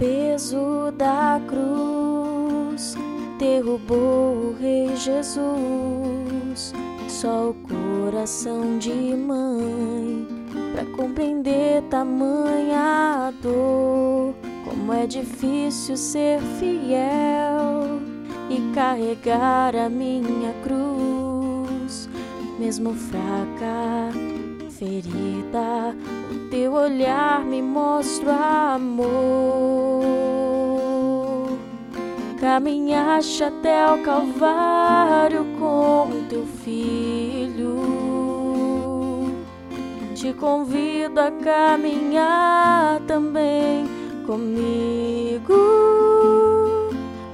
peso da cruz derrubou o Rei Jesus. Só o coração de mãe para compreender tamanha dor. Como é difícil ser fiel e carregar a minha cruz, mesmo fraca, ferida. Teu olhar me mostra amor. Caminhaste até o Calvário com teu filho. Te convido a caminhar também comigo.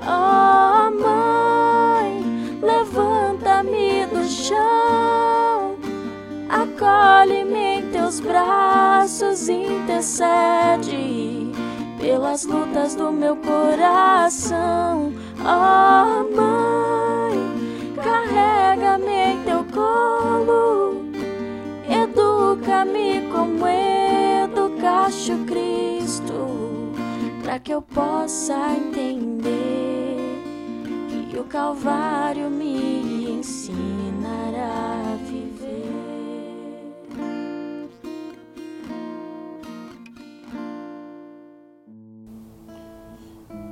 Oh, mãe, levanta-me do chão, acolhe-me em teus braços, intercede pelas lutas do meu coração. Oh, mãe, carrega-me em teu colo, educa-me como educaste o Cristo, para que eu possa entender que o Calvário me ensinará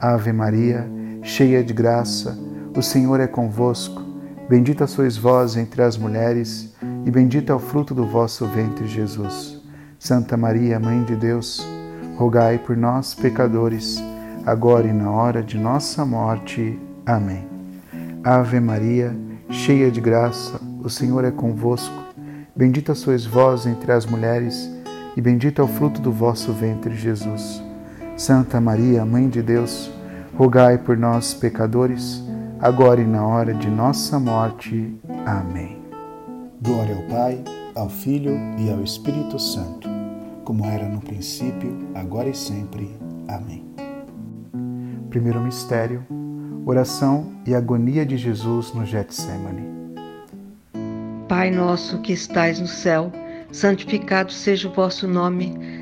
Ave Maria, cheia de graça, o Senhor é convosco. Bendita sois vós entre as mulheres, e bendito é o fruto do vosso ventre, Jesus. Santa Maria, Mãe de Deus, rogai por nós, pecadores, agora e na hora de nossa morte. Amém. Ave Maria, cheia de graça, o Senhor é convosco. Bendita sois vós entre as mulheres, e bendito é o fruto do vosso ventre, Jesus. Santa Maria, Mãe de Deus, rogai por nós, pecadores, agora e na hora de nossa morte. Amém. Glória ao Pai, ao Filho e ao Espírito Santo, como era no princípio, agora e sempre. Amém. Primeiro mistério: oração e agonia de Jesus no Getsemane. Pai nosso que estais no céu, santificado seja o vosso nome.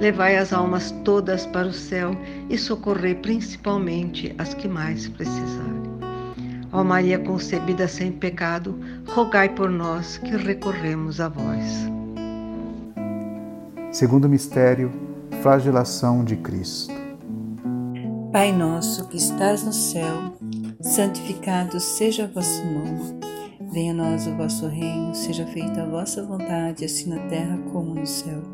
levai as almas todas para o céu e socorrei principalmente as que mais precisarem. Ó oh, Maria concebida sem pecado, rogai por nós que recorremos a vós. Segundo mistério, flagelação de Cristo. Pai nosso que estás no céu, santificado seja o vosso nome. Venha a nós o vosso reino, seja feita a vossa vontade, assim na terra como no céu.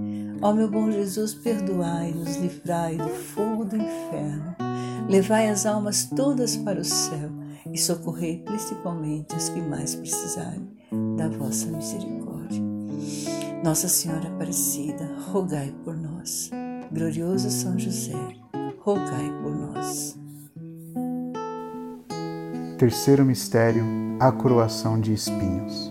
Ó meu bom Jesus, perdoai-nos, livrai do fogo do inferno, levai as almas todas para o céu e socorrei principalmente os que mais precisarem da vossa misericórdia. Nossa Senhora Aparecida, rogai por nós. Glorioso São José, rogai por nós. Terceiro mistério, a coroação de espinhos.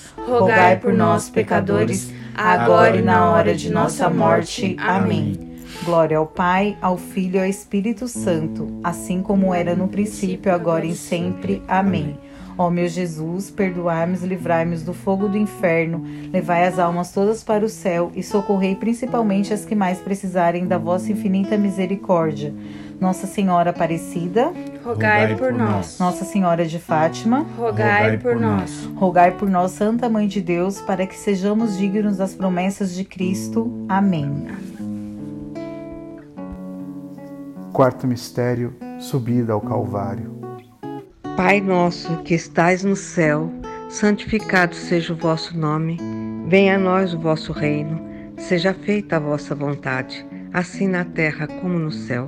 rogai por nós, pecadores, agora e na hora de nossa morte. Amém. Glória ao Pai, ao Filho e ao Espírito Santo, assim como era no princípio, agora e sempre. Amém. Ó meu Jesus, perdoai-nos e livrai-nos do fogo do inferno, levai as almas todas para o céu e socorrei principalmente as que mais precisarem da vossa infinita misericórdia. Nossa Senhora Aparecida, rogai por nós. Nossa Senhora de Fátima, rogai por nós. Rogai por nós, Santa Mãe de Deus, para que sejamos dignos das promessas de Cristo. Amém. Quarto mistério, subida ao Calvário. Pai nosso que estais no céu, santificado seja o vosso nome. Venha a nós o vosso reino. Seja feita a vossa vontade, assim na terra como no céu.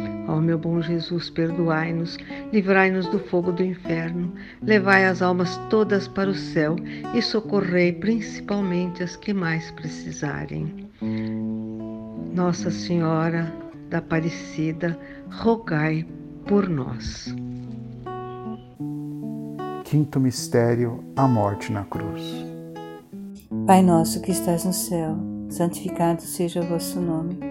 Ó meu bom Jesus, perdoai-nos, livrai-nos do fogo do inferno, levai as almas todas para o céu e socorrei principalmente as que mais precisarem. Nossa Senhora da Aparecida, rogai por nós. Quinto mistério, a morte na cruz. Pai nosso que estás no céu, santificado seja o vosso nome.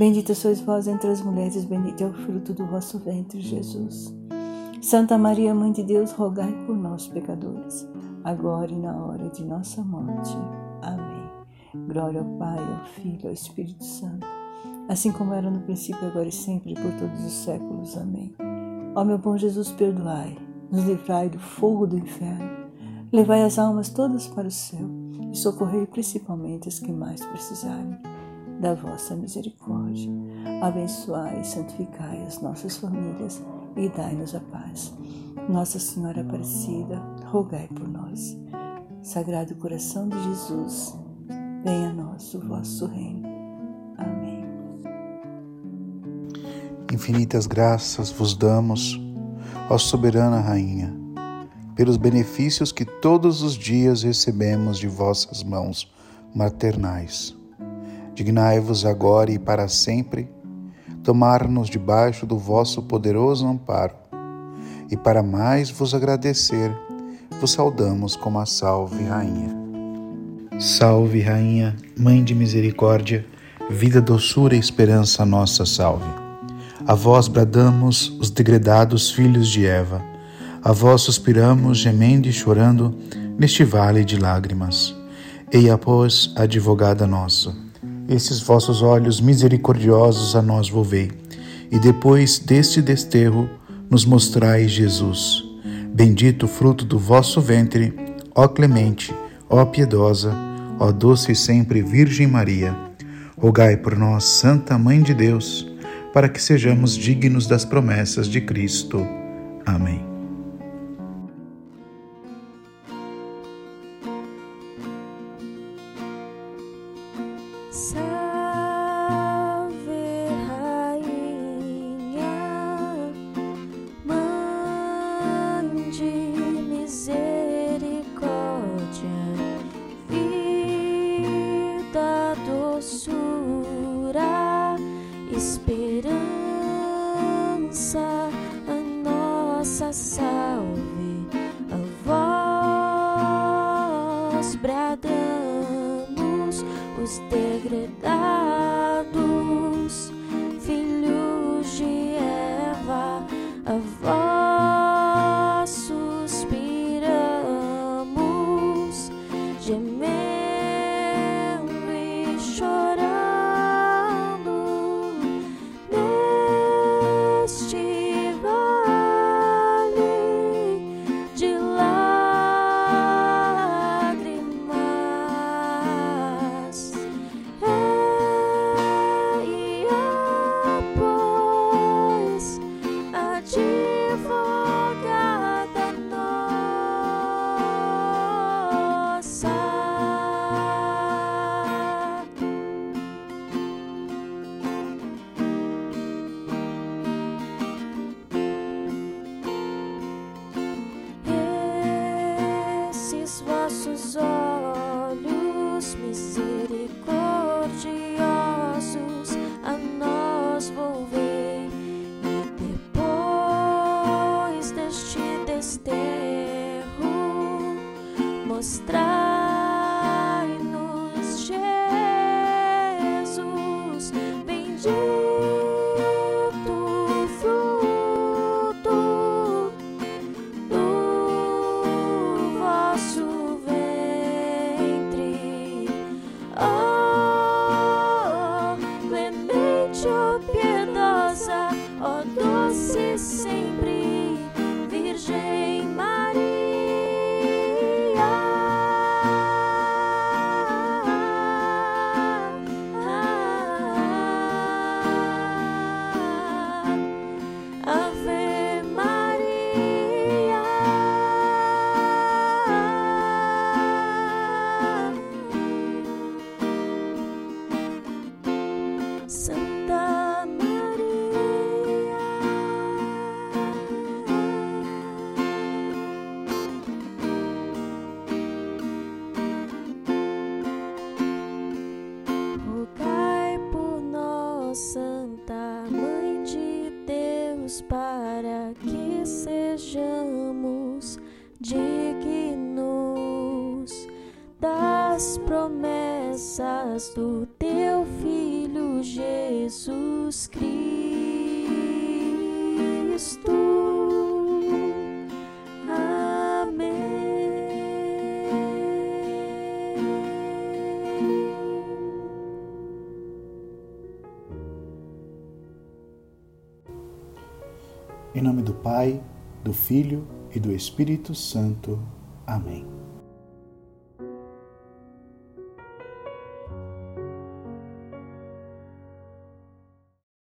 Bendita sois vós entre as mulheres, bendito é o fruto do vosso ventre, Jesus. Santa Maria, Mãe de Deus, rogai por nós, pecadores, agora e na hora de nossa morte. Amém. Glória ao Pai, ao Filho, ao Espírito Santo, assim como era no princípio, agora e sempre, por todos os séculos. Amém. Ó meu bom Jesus, perdoai, nos livrai do fogo do inferno, levai as almas todas para o céu e socorrei principalmente as que mais precisarem da vossa misericórdia. Abençoai e santificai as nossas famílias e dai-nos a paz. Nossa Senhora Aparecida, rogai por nós. Sagrado coração de Jesus, venha a nós o vosso reino. Amém. Infinitas graças vos damos, ó soberana Rainha, pelos benefícios que todos os dias recebemos de vossas mãos maternais. Dignai-vos agora e para sempre tomar-nos debaixo do vosso poderoso amparo, e para mais vos agradecer, vos saudamos como a Salve Rainha. Salve, Rainha, Mãe de Misericórdia, vida, doçura e esperança, nossa salve. A vós bradamos, os degredados filhos de Eva, a vós suspiramos, gemendo e chorando, neste vale de lágrimas. Eia, pois, advogada nossa, esses vossos olhos misericordiosos a nós volvei, e depois deste desterro nos mostrai Jesus. Bendito o fruto do vosso ventre, ó clemente, ó piedosa, Ó doce e sempre Virgem Maria, rogai por nós, Santa Mãe de Deus, para que sejamos dignos das promessas de Cristo. Amém. Do teu Filho Jesus Cristo. Em nome do Pai, do Filho e do Espírito Santo. Amém.